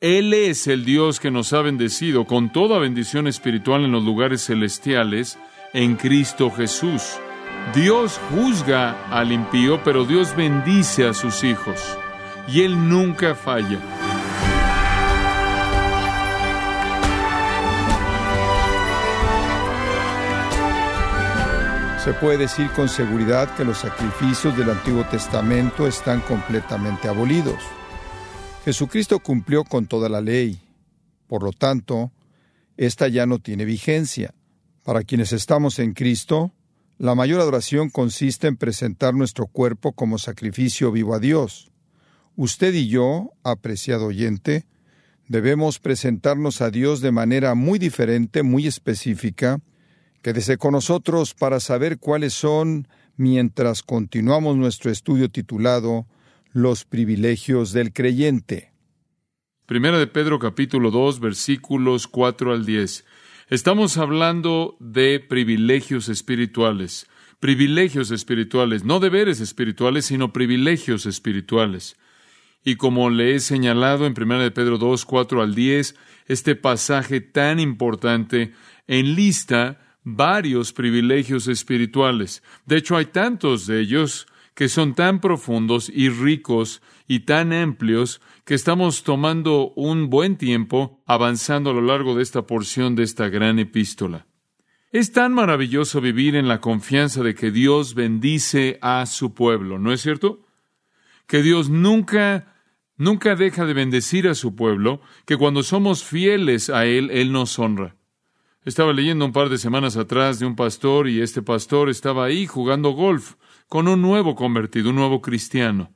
Él es el Dios que nos ha bendecido con toda bendición espiritual en los lugares celestiales en Cristo Jesús. Dios juzga al impío, pero Dios bendice a sus hijos. Y Él nunca falla. Se puede decir con seguridad que los sacrificios del Antiguo Testamento están completamente abolidos. Jesucristo cumplió con toda la ley. Por lo tanto, esta ya no tiene vigencia. Para quienes estamos en Cristo, la mayor adoración consiste en presentar nuestro cuerpo como sacrificio vivo a Dios. Usted y yo, apreciado oyente, debemos presentarnos a Dios de manera muy diferente, muy específica, Quédese con nosotros para saber cuáles son, mientras continuamos nuestro estudio titulado Los privilegios del creyente. Primera de Pedro capítulo 2 versículos 4 al 10. Estamos hablando de privilegios espirituales. Privilegios espirituales, no deberes espirituales, sino privilegios espirituales. Y como le he señalado en Primera de Pedro 2, 4 al 10, este pasaje tan importante enlista varios privilegios espirituales. De hecho, hay tantos de ellos que son tan profundos y ricos y tan amplios que estamos tomando un buen tiempo avanzando a lo largo de esta porción de esta gran epístola. Es tan maravilloso vivir en la confianza de que Dios bendice a su pueblo, ¿no es cierto? Que Dios nunca, nunca deja de bendecir a su pueblo, que cuando somos fieles a Él, Él nos honra. Estaba leyendo un par de semanas atrás de un pastor y este pastor estaba ahí jugando golf con un nuevo convertido, un nuevo cristiano.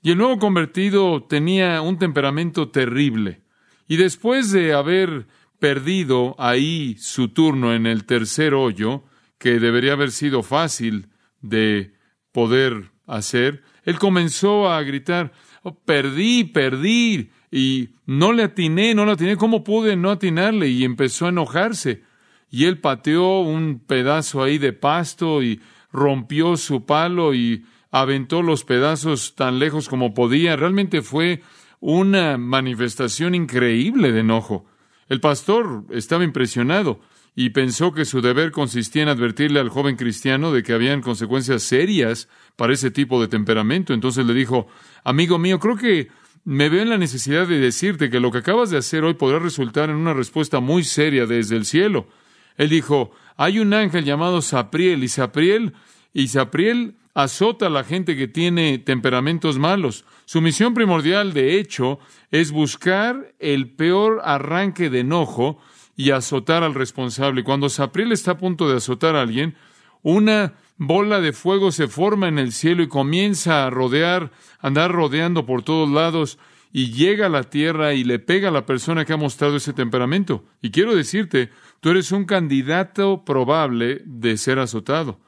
Y el nuevo convertido tenía un temperamento terrible. Y después de haber perdido ahí su turno en el tercer hoyo, que debería haber sido fácil de poder hacer, él comenzó a gritar, oh, perdí, perdí, y no le atiné, no le atiné, ¿cómo pude no atinarle? Y empezó a enojarse. Y él pateó un pedazo ahí de pasto y rompió su palo y aventó los pedazos tan lejos como podía. Realmente fue una manifestación increíble de enojo. El pastor estaba impresionado y pensó que su deber consistía en advertirle al joven cristiano de que habían consecuencias serias para ese tipo de temperamento. Entonces le dijo, amigo mío, creo que me veo en la necesidad de decirte que lo que acabas de hacer hoy podrá resultar en una respuesta muy seria desde el cielo. Él dijo, hay un ángel llamado Sapriel y Sapriel y Sapriel azota a la gente que tiene temperamentos malos. Su misión primordial, de hecho, es buscar el peor arranque de enojo y azotar al responsable. Cuando Sapriel está a punto de azotar a alguien, una bola de fuego se forma en el cielo y comienza a rodear, andar rodeando por todos lados y llega a la tierra y le pega a la persona que ha mostrado ese temperamento. Y quiero decirte, tú eres un candidato probable de ser azotado.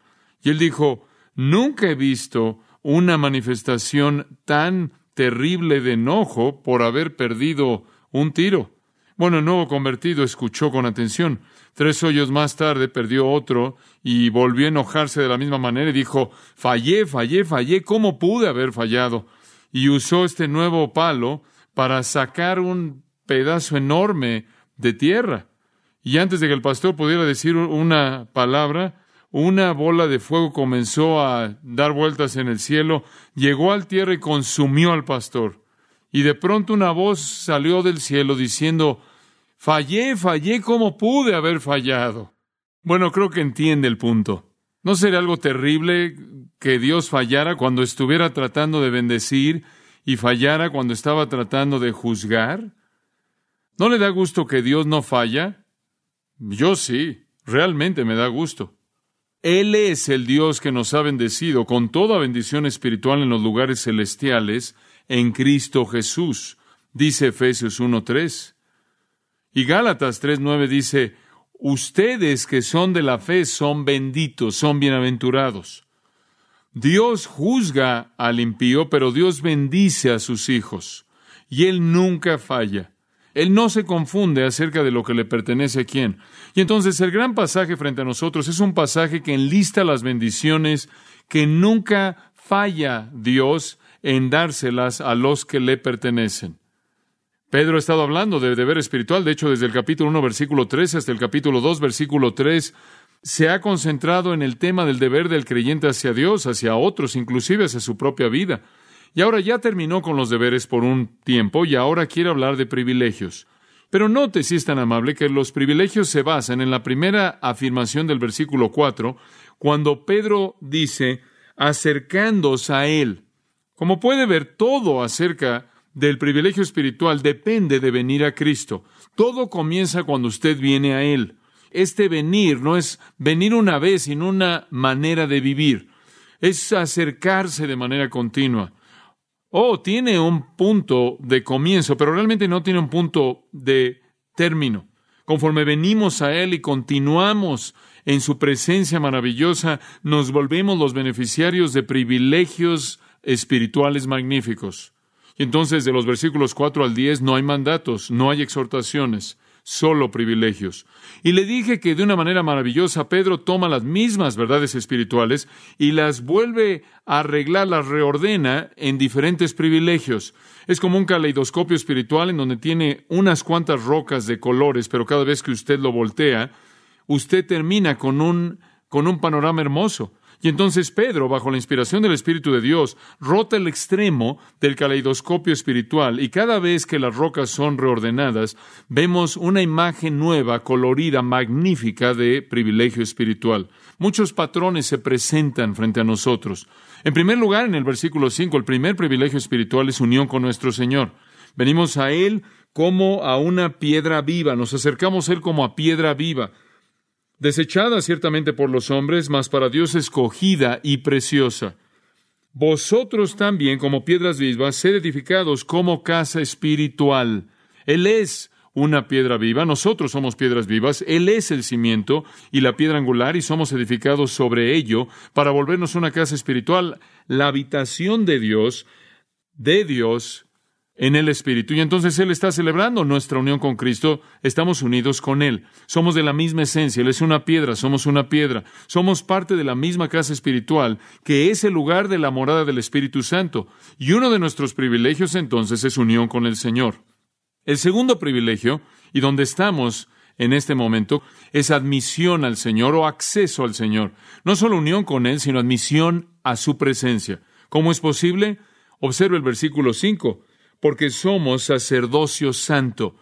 Y él dijo, nunca he visto una manifestación tan terrible de enojo por haber perdido un tiro. Bueno, el nuevo convertido escuchó con atención. Tres hoyos más tarde perdió otro y volvió a enojarse de la misma manera y dijo, fallé, fallé, fallé, ¿cómo pude haber fallado? Y usó este nuevo palo para sacar un pedazo enorme de tierra. Y antes de que el pastor pudiera decir una palabra, una bola de fuego comenzó a dar vueltas en el cielo, llegó al tierra y consumió al pastor. Y de pronto una voz salió del cielo diciendo, Fallé, fallé, ¿cómo pude haber fallado? Bueno, creo que entiende el punto. ¿No sería algo terrible que Dios fallara cuando estuviera tratando de bendecir y fallara cuando estaba tratando de juzgar? ¿No le da gusto que Dios no falla? Yo sí, realmente me da gusto. Él es el Dios que nos ha bendecido con toda bendición espiritual en los lugares celestiales en Cristo Jesús, dice Efesios 1.3. Y Gálatas 3.9 dice, ustedes que son de la fe son benditos, son bienaventurados. Dios juzga al impío, pero Dios bendice a sus hijos. Y Él nunca falla. Él no se confunde acerca de lo que le pertenece a quién. Y entonces el gran pasaje frente a nosotros es un pasaje que enlista las bendiciones que nunca falla Dios en dárselas a los que le pertenecen. Pedro ha estado hablando de deber espiritual, de hecho, desde el capítulo 1, versículo 13 hasta el capítulo 2, versículo 3, se ha concentrado en el tema del deber del creyente hacia Dios, hacia otros, inclusive hacia su propia vida. Y ahora ya terminó con los deberes por un tiempo y ahora quiere hablar de privilegios. Pero note, si es tan amable, que los privilegios se basan en la primera afirmación del versículo 4, cuando Pedro dice, acercándose a Él. Como puede ver, todo acerca del privilegio espiritual depende de venir a Cristo. Todo comienza cuando usted viene a Él. Este venir no es venir una vez, sino una manera de vivir. Es acercarse de manera continua. Oh, tiene un punto de comienzo, pero realmente no tiene un punto de término. Conforme venimos a Él y continuamos en su presencia maravillosa, nos volvemos los beneficiarios de privilegios espirituales magníficos. Y entonces de los versículos 4 al 10 no hay mandatos, no hay exhortaciones, solo privilegios. Y le dije que de una manera maravillosa Pedro toma las mismas verdades espirituales y las vuelve a arreglar, las reordena en diferentes privilegios. Es como un caleidoscopio espiritual en donde tiene unas cuantas rocas de colores, pero cada vez que usted lo voltea, usted termina con un, con un panorama hermoso. Y entonces Pedro, bajo la inspiración del Espíritu de Dios, rota el extremo del caleidoscopio espiritual y cada vez que las rocas son reordenadas, vemos una imagen nueva, colorida, magnífica de privilegio espiritual. Muchos patrones se presentan frente a nosotros. En primer lugar, en el versículo 5, el primer privilegio espiritual es unión con nuestro Señor. Venimos a Él como a una piedra viva, nos acercamos a Él como a piedra viva desechada ciertamente por los hombres, mas para Dios escogida y preciosa. Vosotros también, como piedras vivas, sed edificados como casa espiritual. Él es una piedra viva, nosotros somos piedras vivas, Él es el cimiento y la piedra angular y somos edificados sobre ello para volvernos una casa espiritual, la habitación de Dios, de Dios en el Espíritu. Y entonces Él está celebrando nuestra unión con Cristo. Estamos unidos con Él. Somos de la misma esencia. Él es una piedra, somos una piedra. Somos parte de la misma casa espiritual, que es el lugar de la morada del Espíritu Santo. Y uno de nuestros privilegios entonces es unión con el Señor. El segundo privilegio, y donde estamos en este momento, es admisión al Señor o acceso al Señor. No solo unión con Él, sino admisión a su presencia. ¿Cómo es posible? Observe el versículo 5 porque somos sacerdocio santo.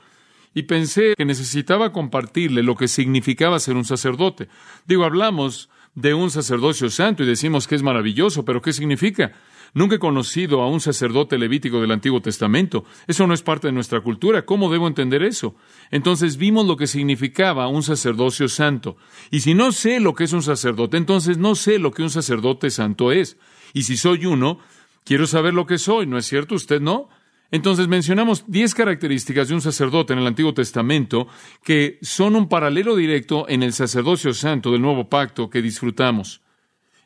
Y pensé que necesitaba compartirle lo que significaba ser un sacerdote. Digo, hablamos de un sacerdocio santo y decimos que es maravilloso, pero ¿qué significa? Nunca he conocido a un sacerdote levítico del Antiguo Testamento. Eso no es parte de nuestra cultura. ¿Cómo debo entender eso? Entonces vimos lo que significaba un sacerdocio santo. Y si no sé lo que es un sacerdote, entonces no sé lo que un sacerdote santo es. Y si soy uno, quiero saber lo que soy, ¿no es cierto? ¿Usted no? Entonces mencionamos diez características de un sacerdote en el Antiguo Testamento que son un paralelo directo en el sacerdocio santo del nuevo pacto que disfrutamos.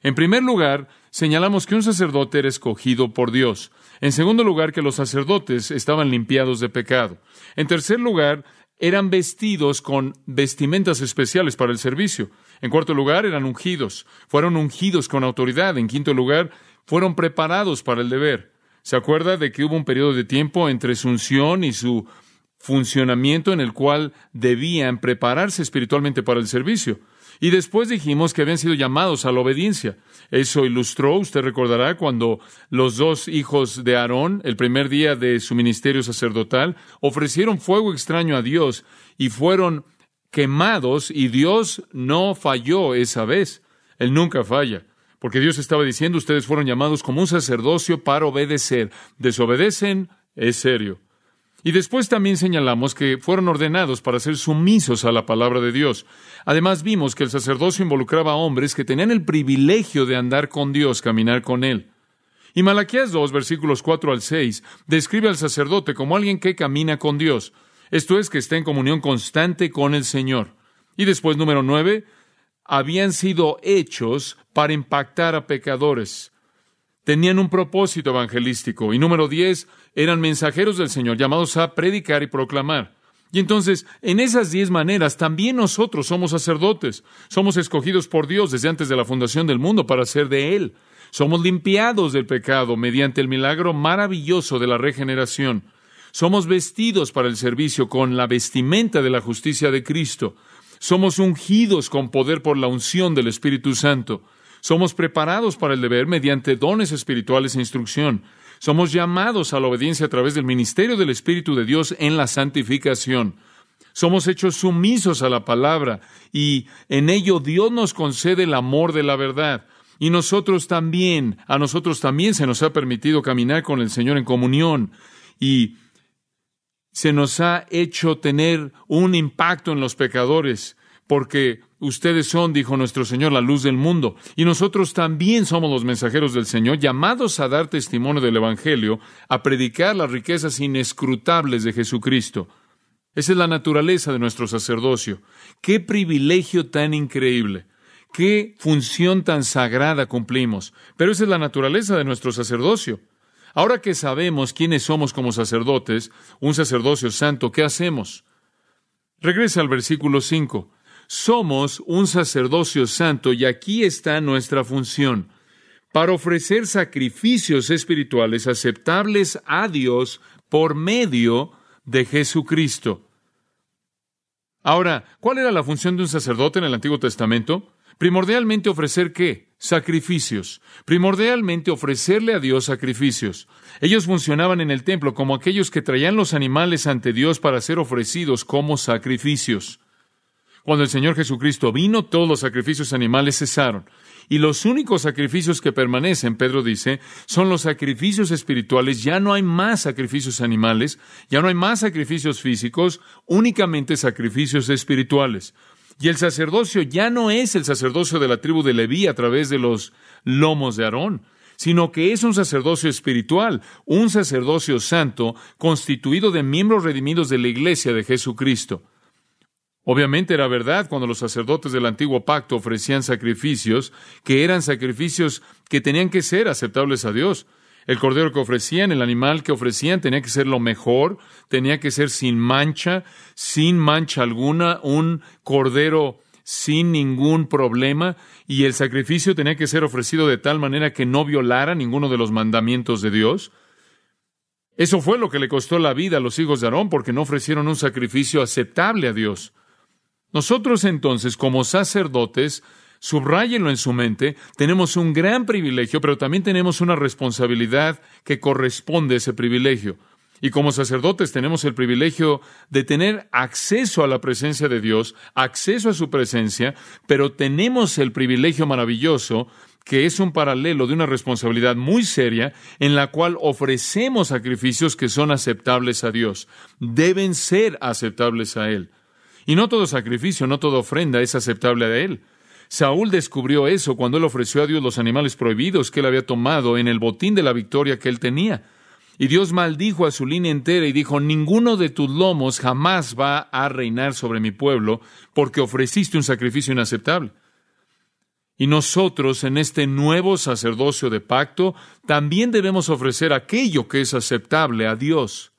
En primer lugar, señalamos que un sacerdote era escogido por Dios. En segundo lugar, que los sacerdotes estaban limpiados de pecado. En tercer lugar, eran vestidos con vestimentas especiales para el servicio. En cuarto lugar, eran ungidos. Fueron ungidos con autoridad. En quinto lugar, fueron preparados para el deber. ¿Se acuerda de que hubo un periodo de tiempo entre su unción y su funcionamiento en el cual debían prepararse espiritualmente para el servicio? Y después dijimos que habían sido llamados a la obediencia. Eso ilustró, usted recordará, cuando los dos hijos de Aarón, el primer día de su ministerio sacerdotal, ofrecieron fuego extraño a Dios y fueron quemados y Dios no falló esa vez. Él nunca falla. Porque Dios estaba diciendo, ustedes fueron llamados como un sacerdocio para obedecer. Desobedecen, es serio. Y después también señalamos que fueron ordenados para ser sumisos a la palabra de Dios. Además vimos que el sacerdocio involucraba a hombres que tenían el privilegio de andar con Dios, caminar con Él. Y Malaquías 2, versículos 4 al 6, describe al sacerdote como alguien que camina con Dios. Esto es, que está en comunión constante con el Señor. Y después, número 9, habían sido hechos para impactar a pecadores. Tenían un propósito evangelístico. Y número diez, eran mensajeros del Señor llamados a predicar y proclamar. Y entonces, en esas diez maneras, también nosotros somos sacerdotes. Somos escogidos por Dios desde antes de la fundación del mundo para ser de Él. Somos limpiados del pecado mediante el milagro maravilloso de la regeneración. Somos vestidos para el servicio con la vestimenta de la justicia de Cristo. Somos ungidos con poder por la unción del Espíritu Santo. Somos preparados para el deber mediante dones espirituales e instrucción. Somos llamados a la obediencia a través del ministerio del Espíritu de Dios en la santificación. Somos hechos sumisos a la palabra y en ello Dios nos concede el amor de la verdad. Y nosotros también, a nosotros también se nos ha permitido caminar con el Señor en comunión y se nos ha hecho tener un impacto en los pecadores, porque ustedes son, dijo nuestro Señor, la luz del mundo, y nosotros también somos los mensajeros del Señor, llamados a dar testimonio del Evangelio, a predicar las riquezas inescrutables de Jesucristo. Esa es la naturaleza de nuestro sacerdocio. Qué privilegio tan increíble. Qué función tan sagrada cumplimos. Pero esa es la naturaleza de nuestro sacerdocio. Ahora que sabemos quiénes somos como sacerdotes, un sacerdocio santo, ¿qué hacemos? Regresa al versículo 5. Somos un sacerdocio santo y aquí está nuestra función, para ofrecer sacrificios espirituales aceptables a Dios por medio de Jesucristo. Ahora, ¿cuál era la función de un sacerdote en el Antiguo Testamento? Primordialmente ofrecer qué? Sacrificios. Primordialmente ofrecerle a Dios sacrificios. Ellos funcionaban en el templo como aquellos que traían los animales ante Dios para ser ofrecidos como sacrificios. Cuando el Señor Jesucristo vino, todos los sacrificios animales cesaron. Y los únicos sacrificios que permanecen, Pedro dice, son los sacrificios espirituales. Ya no hay más sacrificios animales, ya no hay más sacrificios físicos, únicamente sacrificios espirituales. Y el sacerdocio ya no es el sacerdocio de la tribu de Leví a través de los lomos de Aarón, sino que es un sacerdocio espiritual, un sacerdocio santo constituido de miembros redimidos de la iglesia de Jesucristo. Obviamente era verdad cuando los sacerdotes del antiguo pacto ofrecían sacrificios, que eran sacrificios que tenían que ser aceptables a Dios. El cordero que ofrecían, el animal que ofrecían, tenía que ser lo mejor, tenía que ser sin mancha, sin mancha alguna, un cordero sin ningún problema, y el sacrificio tenía que ser ofrecido de tal manera que no violara ninguno de los mandamientos de Dios. Eso fue lo que le costó la vida a los hijos de Aarón, porque no ofrecieron un sacrificio aceptable a Dios. Nosotros entonces, como sacerdotes, Subráyenlo en su mente, tenemos un gran privilegio, pero también tenemos una responsabilidad que corresponde a ese privilegio. Y como sacerdotes tenemos el privilegio de tener acceso a la presencia de Dios, acceso a su presencia, pero tenemos el privilegio maravilloso que es un paralelo de una responsabilidad muy seria en la cual ofrecemos sacrificios que son aceptables a Dios. Deben ser aceptables a Él. Y no todo sacrificio, no toda ofrenda es aceptable a Él. Saúl descubrió eso cuando él ofreció a Dios los animales prohibidos que él había tomado en el botín de la victoria que él tenía. Y Dios maldijo a su línea entera y dijo, ninguno de tus lomos jamás va a reinar sobre mi pueblo, porque ofreciste un sacrificio inaceptable. Y nosotros, en este nuevo sacerdocio de pacto, también debemos ofrecer aquello que es aceptable a Dios.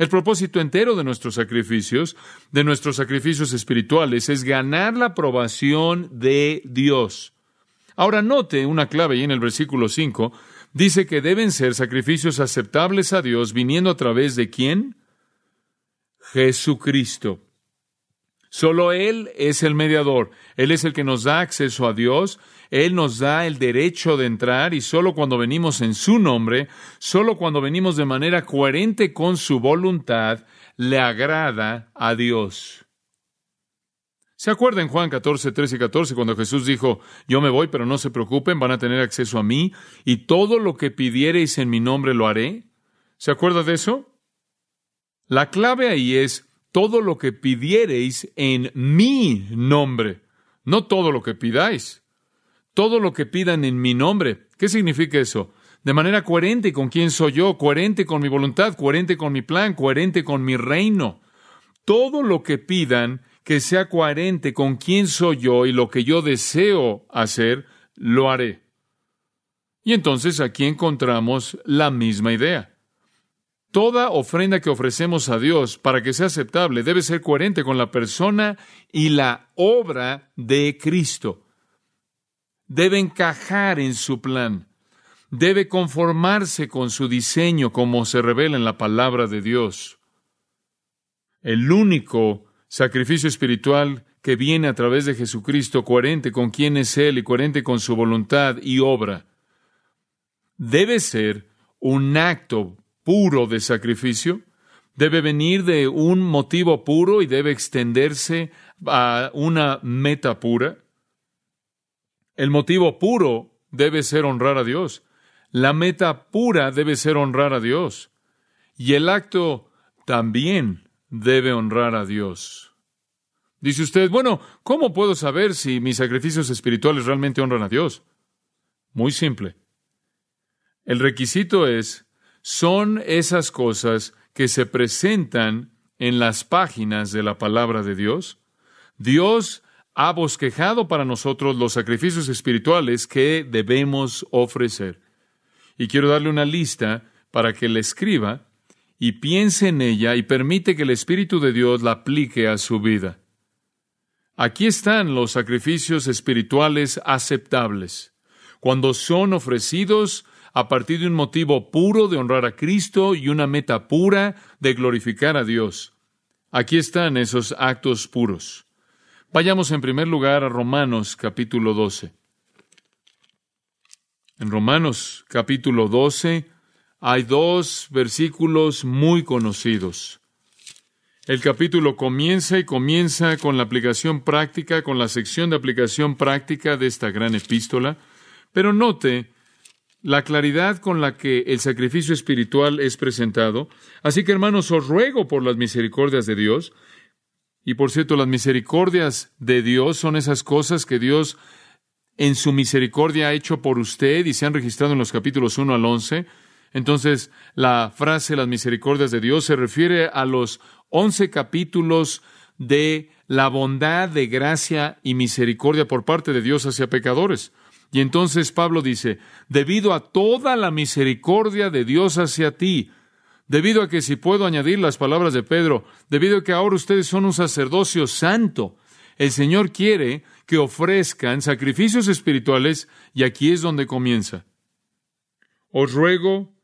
El propósito entero de nuestros sacrificios, de nuestros sacrificios espirituales, es ganar la aprobación de Dios. Ahora note una clave ahí en el versículo 5. Dice que deben ser sacrificios aceptables a Dios viniendo a través de quién? Jesucristo. Solo Él es el mediador. Él es el que nos da acceso a Dios. Él nos da el derecho de entrar y solo cuando venimos en su nombre, solo cuando venimos de manera coherente con su voluntad, le agrada a Dios. ¿Se acuerdan Juan 14, 13 y 14 cuando Jesús dijo, yo me voy, pero no se preocupen, van a tener acceso a mí y todo lo que pidiereis en mi nombre lo haré? ¿Se acuerda de eso? La clave ahí es todo lo que pidiereis en mi nombre, no todo lo que pidáis, todo lo que pidan en mi nombre. ¿Qué significa eso? De manera coherente con quién soy yo, coherente con mi voluntad, coherente con mi plan, coherente con mi reino. Todo lo que pidan que sea coherente con quién soy yo y lo que yo deseo hacer, lo haré. Y entonces aquí encontramos la misma idea. Toda ofrenda que ofrecemos a Dios para que sea aceptable debe ser coherente con la persona y la obra de Cristo. Debe encajar en su plan. Debe conformarse con su diseño como se revela en la palabra de Dios. El único sacrificio espiritual que viene a través de Jesucristo, coherente con quién es Él y coherente con su voluntad y obra, debe ser un acto puro de sacrificio, debe venir de un motivo puro y debe extenderse a una meta pura. El motivo puro debe ser honrar a Dios. La meta pura debe ser honrar a Dios. Y el acto también debe honrar a Dios. Dice usted, bueno, ¿cómo puedo saber si mis sacrificios espirituales realmente honran a Dios? Muy simple. El requisito es, son esas cosas que se presentan en las páginas de la palabra de Dios. Dios ha bosquejado para nosotros los sacrificios espirituales que debemos ofrecer. Y quiero darle una lista para que le escriba y piense en ella y permite que el Espíritu de Dios la aplique a su vida. Aquí están los sacrificios espirituales aceptables, cuando son ofrecidos a partir de un motivo puro de honrar a Cristo y una meta pura de glorificar a Dios. Aquí están esos actos puros. Vayamos en primer lugar a Romanos capítulo 12. En Romanos capítulo 12 hay dos versículos muy conocidos. El capítulo comienza y comienza con la aplicación práctica, con la sección de aplicación práctica de esta gran epístola, pero note la claridad con la que el sacrificio espiritual es presentado. Así que, hermanos, os ruego por las misericordias de Dios, y por cierto, las misericordias de Dios son esas cosas que Dios en su misericordia ha hecho por usted y se han registrado en los capítulos 1 al 11. Entonces, la frase las misericordias de Dios se refiere a los once capítulos de la bondad de gracia y misericordia por parte de Dios hacia pecadores. Y entonces Pablo dice, debido a toda la misericordia de Dios hacia ti, debido a que si puedo añadir las palabras de Pedro, debido a que ahora ustedes son un sacerdocio santo, el Señor quiere que ofrezcan sacrificios espirituales y aquí es donde comienza. Os ruego,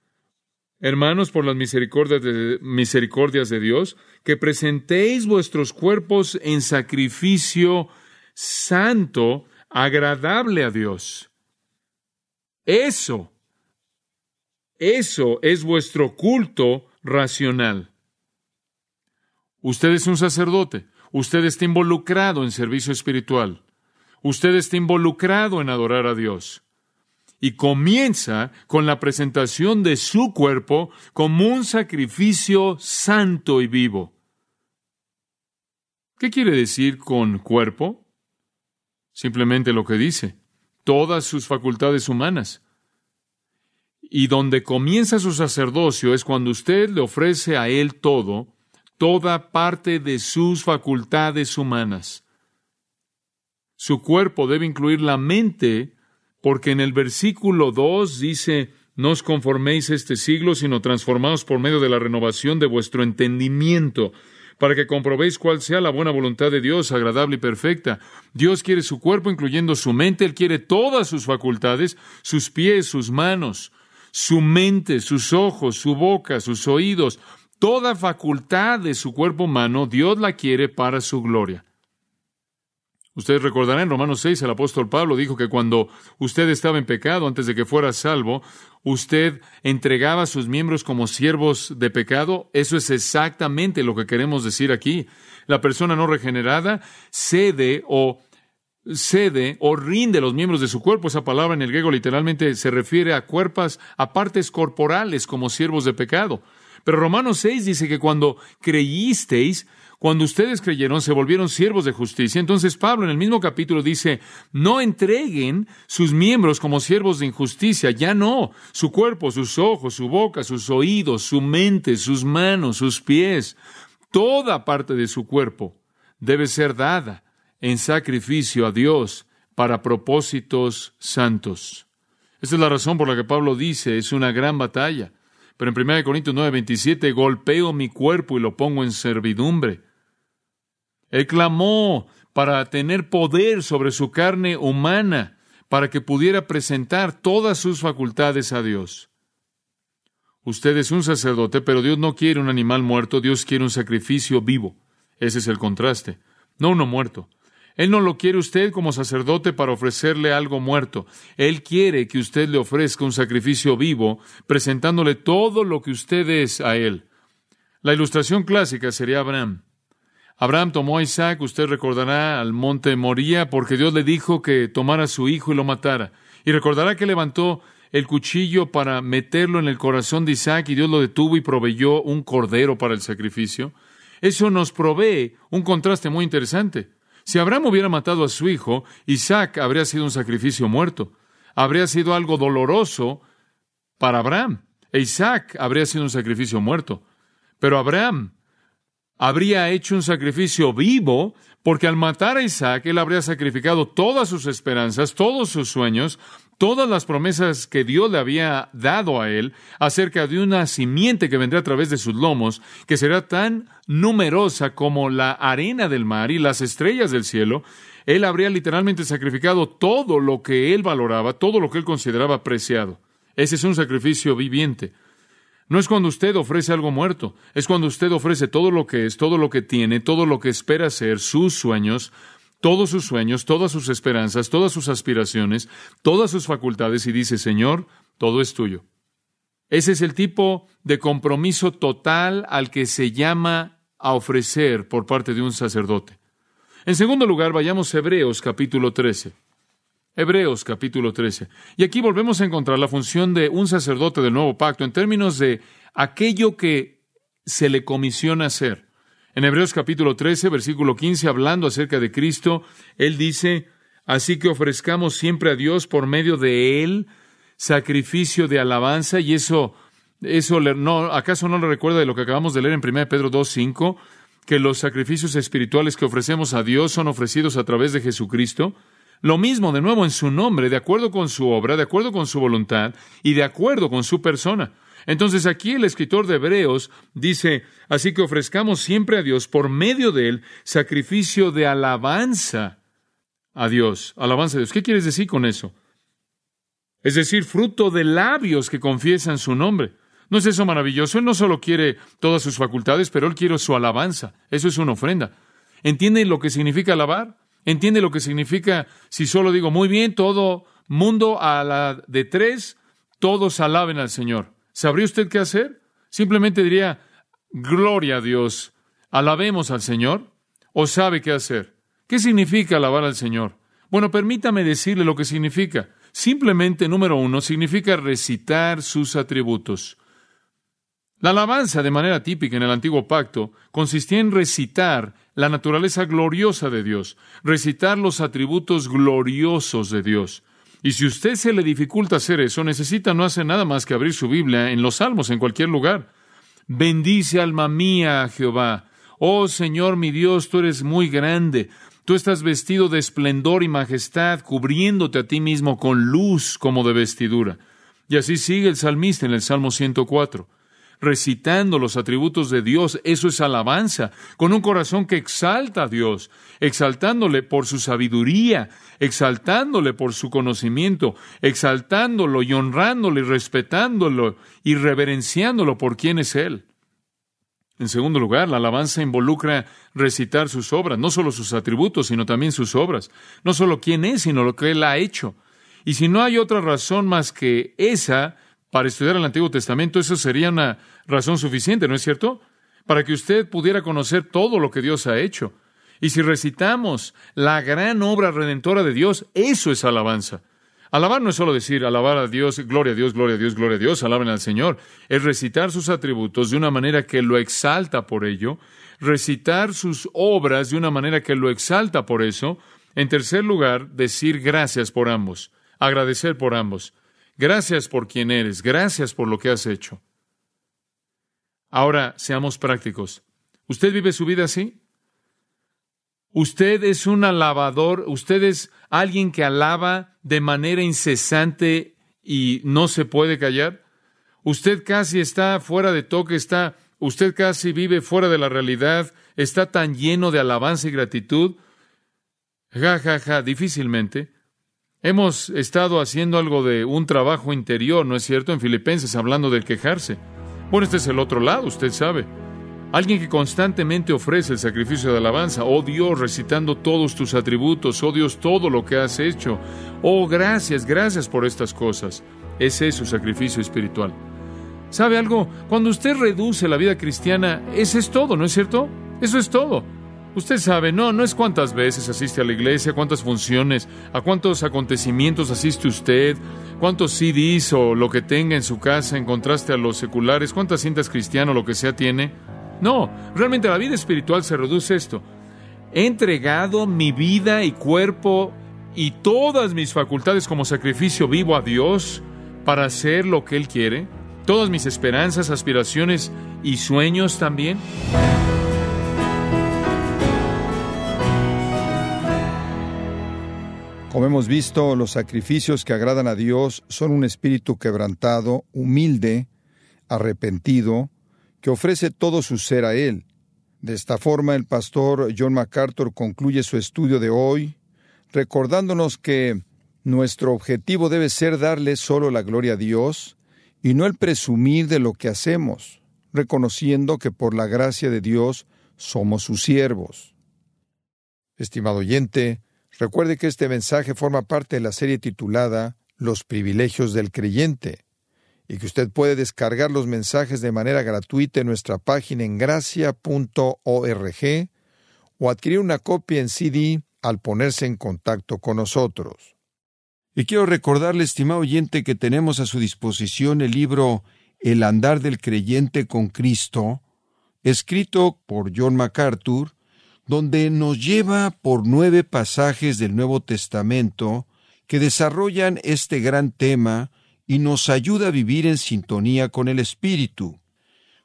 hermanos, por las misericordias de, misericordias de Dios, que presentéis vuestros cuerpos en sacrificio santo, agradable a Dios. Eso, eso es vuestro culto racional. Usted es un sacerdote, usted está involucrado en servicio espiritual, usted está involucrado en adorar a Dios. Y comienza con la presentación de su cuerpo como un sacrificio santo y vivo. ¿Qué quiere decir con cuerpo? Simplemente lo que dice, todas sus facultades humanas. Y donde comienza su sacerdocio es cuando usted le ofrece a Él todo, toda parte de sus facultades humanas. Su cuerpo debe incluir la mente, porque en el versículo 2 dice, no os conforméis este siglo, sino transformaos por medio de la renovación de vuestro entendimiento para que comprobéis cuál sea la buena voluntad de Dios, agradable y perfecta. Dios quiere su cuerpo, incluyendo su mente, Él quiere todas sus facultades, sus pies, sus manos, su mente, sus ojos, su boca, sus oídos, toda facultad de su cuerpo humano, Dios la quiere para su gloria. Ustedes recordarán en Romanos 6, el apóstol Pablo dijo que cuando usted estaba en pecado, antes de que fuera salvo, usted entregaba sus miembros como siervos de pecado. Eso es exactamente lo que queremos decir aquí. La persona no regenerada cede o cede o rinde los miembros de su cuerpo. Esa palabra en el griego literalmente se refiere a cuerpos, a partes corporales como siervos de pecado. Pero Romanos 6 dice que cuando creísteis, cuando ustedes creyeron, se volvieron siervos de justicia. Entonces Pablo en el mismo capítulo dice, no entreguen sus miembros como siervos de injusticia, ya no, su cuerpo, sus ojos, su boca, sus oídos, su mente, sus manos, sus pies, toda parte de su cuerpo debe ser dada en sacrificio a Dios para propósitos santos. Esta es la razón por la que Pablo dice, es una gran batalla. Pero en 1 Corintios 9, 27, golpeo mi cuerpo y lo pongo en servidumbre. Él clamó para tener poder sobre su carne humana, para que pudiera presentar todas sus facultades a Dios. Usted es un sacerdote, pero Dios no quiere un animal muerto, Dios quiere un sacrificio vivo. Ese es el contraste, no uno muerto. Él no lo quiere usted como sacerdote para ofrecerle algo muerto. Él quiere que usted le ofrezca un sacrificio vivo, presentándole todo lo que usted es a Él. La ilustración clásica sería Abraham. Abraham tomó a Isaac, usted recordará, al monte Moría, porque Dios le dijo que tomara a su hijo y lo matara. Y recordará que levantó el cuchillo para meterlo en el corazón de Isaac y Dios lo detuvo y proveyó un cordero para el sacrificio. Eso nos provee un contraste muy interesante. Si Abraham hubiera matado a su hijo, Isaac habría sido un sacrificio muerto. Habría sido algo doloroso para Abraham. E Isaac habría sido un sacrificio muerto. Pero Abraham habría hecho un sacrificio vivo porque al matar a Isaac, él habría sacrificado todas sus esperanzas, todos sus sueños, todas las promesas que Dios le había dado a él acerca de una simiente que vendría a través de sus lomos, que será tan numerosa como la arena del mar y las estrellas del cielo, él habría literalmente sacrificado todo lo que él valoraba, todo lo que él consideraba preciado. Ese es un sacrificio viviente. No es cuando usted ofrece algo muerto, es cuando usted ofrece todo lo que es, todo lo que tiene, todo lo que espera ser, sus sueños, todos sus sueños, todas sus esperanzas, todas sus aspiraciones, todas sus facultades y dice, Señor, todo es tuyo. Ese es el tipo de compromiso total al que se llama a ofrecer por parte de un sacerdote. En segundo lugar, vayamos a Hebreos capítulo 13. Hebreos capítulo 13. Y aquí volvemos a encontrar la función de un sacerdote del nuevo pacto en términos de aquello que se le comisiona hacer. En Hebreos capítulo 13, versículo 15, hablando acerca de Cristo, Él dice, así que ofrezcamos siempre a Dios por medio de Él sacrificio de alabanza, y eso, eso no, ¿acaso no le recuerda de lo que acabamos de leer en 1 Pedro 2, 5? Que los sacrificios espirituales que ofrecemos a Dios son ofrecidos a través de Jesucristo. Lo mismo, de nuevo, en su nombre, de acuerdo con su obra, de acuerdo con su voluntad y de acuerdo con su persona. Entonces aquí el escritor de Hebreos dice, así que ofrezcamos siempre a Dios por medio de él sacrificio de alabanza a Dios. Alabanza a Dios. ¿Qué quieres decir con eso? Es decir, fruto de labios que confiesan su nombre. ¿No es eso maravilloso? Él no solo quiere todas sus facultades, pero él quiere su alabanza. Eso es una ofrenda. ¿Entiende lo que significa alabar? ¿Entiende lo que significa si solo digo, muy bien, todo mundo a la de tres, todos alaben al Señor? ¿Sabría usted qué hacer? Simplemente diría, gloria a Dios, alabemos al Señor, o sabe qué hacer. ¿Qué significa alabar al Señor? Bueno, permítame decirle lo que significa. Simplemente, número uno, significa recitar sus atributos. La alabanza, de manera típica en el antiguo pacto, consistía en recitar la naturaleza gloriosa de Dios, recitar los atributos gloriosos de Dios. Y si usted se le dificulta hacer eso, necesita no hacer nada más que abrir su Biblia en los Salmos, en cualquier lugar. Bendice alma mía Jehová. Oh Señor mi Dios, tú eres muy grande. Tú estás vestido de esplendor y majestad, cubriéndote a ti mismo con luz como de vestidura. Y así sigue el salmista en el Salmo 104 recitando los atributos de Dios, eso es alabanza, con un corazón que exalta a Dios, exaltándole por su sabiduría, exaltándole por su conocimiento, exaltándolo y honrándolo y respetándolo y reverenciándolo por quien es Él. En segundo lugar, la alabanza involucra recitar sus obras, no solo sus atributos, sino también sus obras, no solo quién es, sino lo que Él ha hecho. Y si no hay otra razón más que esa, para estudiar el Antiguo Testamento, eso sería una razón suficiente, ¿no es cierto? Para que usted pudiera conocer todo lo que Dios ha hecho. Y si recitamos la gran obra redentora de Dios, eso es alabanza. Alabar no es solo decir alabar a Dios, gloria a Dios, gloria a Dios, gloria a Dios, alaben al Señor. Es recitar sus atributos de una manera que lo exalta por ello, recitar sus obras de una manera que lo exalta por eso. En tercer lugar, decir gracias por ambos, agradecer por ambos. Gracias por quien eres, gracias por lo que has hecho. Ahora, seamos prácticos. ¿Usted vive su vida así? Usted es un alabador, usted es alguien que alaba de manera incesante y no se puede callar. Usted casi está fuera de toque, está, usted casi vive fuera de la realidad, está tan lleno de alabanza y gratitud. Ja, ja, ja, difícilmente. Hemos estado haciendo algo de un trabajo interior, ¿no es cierto? En Filipenses, hablando del quejarse. Bueno, este es el otro lado, usted sabe. Alguien que constantemente ofrece el sacrificio de alabanza. Oh Dios, recitando todos tus atributos. Oh Dios, todo lo que has hecho. Oh, gracias, gracias por estas cosas. Ese es su sacrificio espiritual. ¿Sabe algo? Cuando usted reduce la vida cristiana, ese es todo, ¿no es cierto? Eso es todo. Usted sabe, no, no es cuántas veces asiste a la iglesia, cuántas funciones, a cuántos acontecimientos asiste usted, cuántos CDs o lo que tenga en su casa en contraste a los seculares, cuántas cintas cristianas o lo que sea tiene. No, realmente la vida espiritual se reduce a esto. He entregado mi vida y cuerpo y todas mis facultades como sacrificio vivo a Dios para hacer lo que Él quiere, todas mis esperanzas, aspiraciones y sueños también. Como hemos visto, los sacrificios que agradan a Dios son un espíritu quebrantado, humilde, arrepentido, que ofrece todo su ser a Él. De esta forma, el pastor John MacArthur concluye su estudio de hoy, recordándonos que nuestro objetivo debe ser darle solo la gloria a Dios y no el presumir de lo que hacemos, reconociendo que por la gracia de Dios somos sus siervos. Estimado oyente, Recuerde que este mensaje forma parte de la serie titulada Los privilegios del creyente y que usted puede descargar los mensajes de manera gratuita en nuestra página en gracia.org o adquirir una copia en CD al ponerse en contacto con nosotros. Y quiero recordarle, estimado oyente, que tenemos a su disposición el libro El andar del creyente con Cristo, escrito por John MacArthur, donde nos lleva por nueve pasajes del Nuevo Testamento que desarrollan este gran tema y nos ayuda a vivir en sintonía con el Espíritu.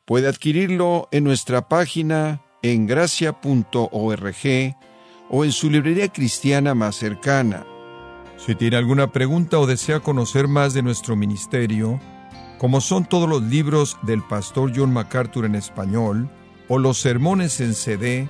Puede adquirirlo en nuestra página en gracia.org o en su librería cristiana más cercana. Si tiene alguna pregunta o desea conocer más de nuestro ministerio, como son todos los libros del pastor John MacArthur en español o los sermones en CD,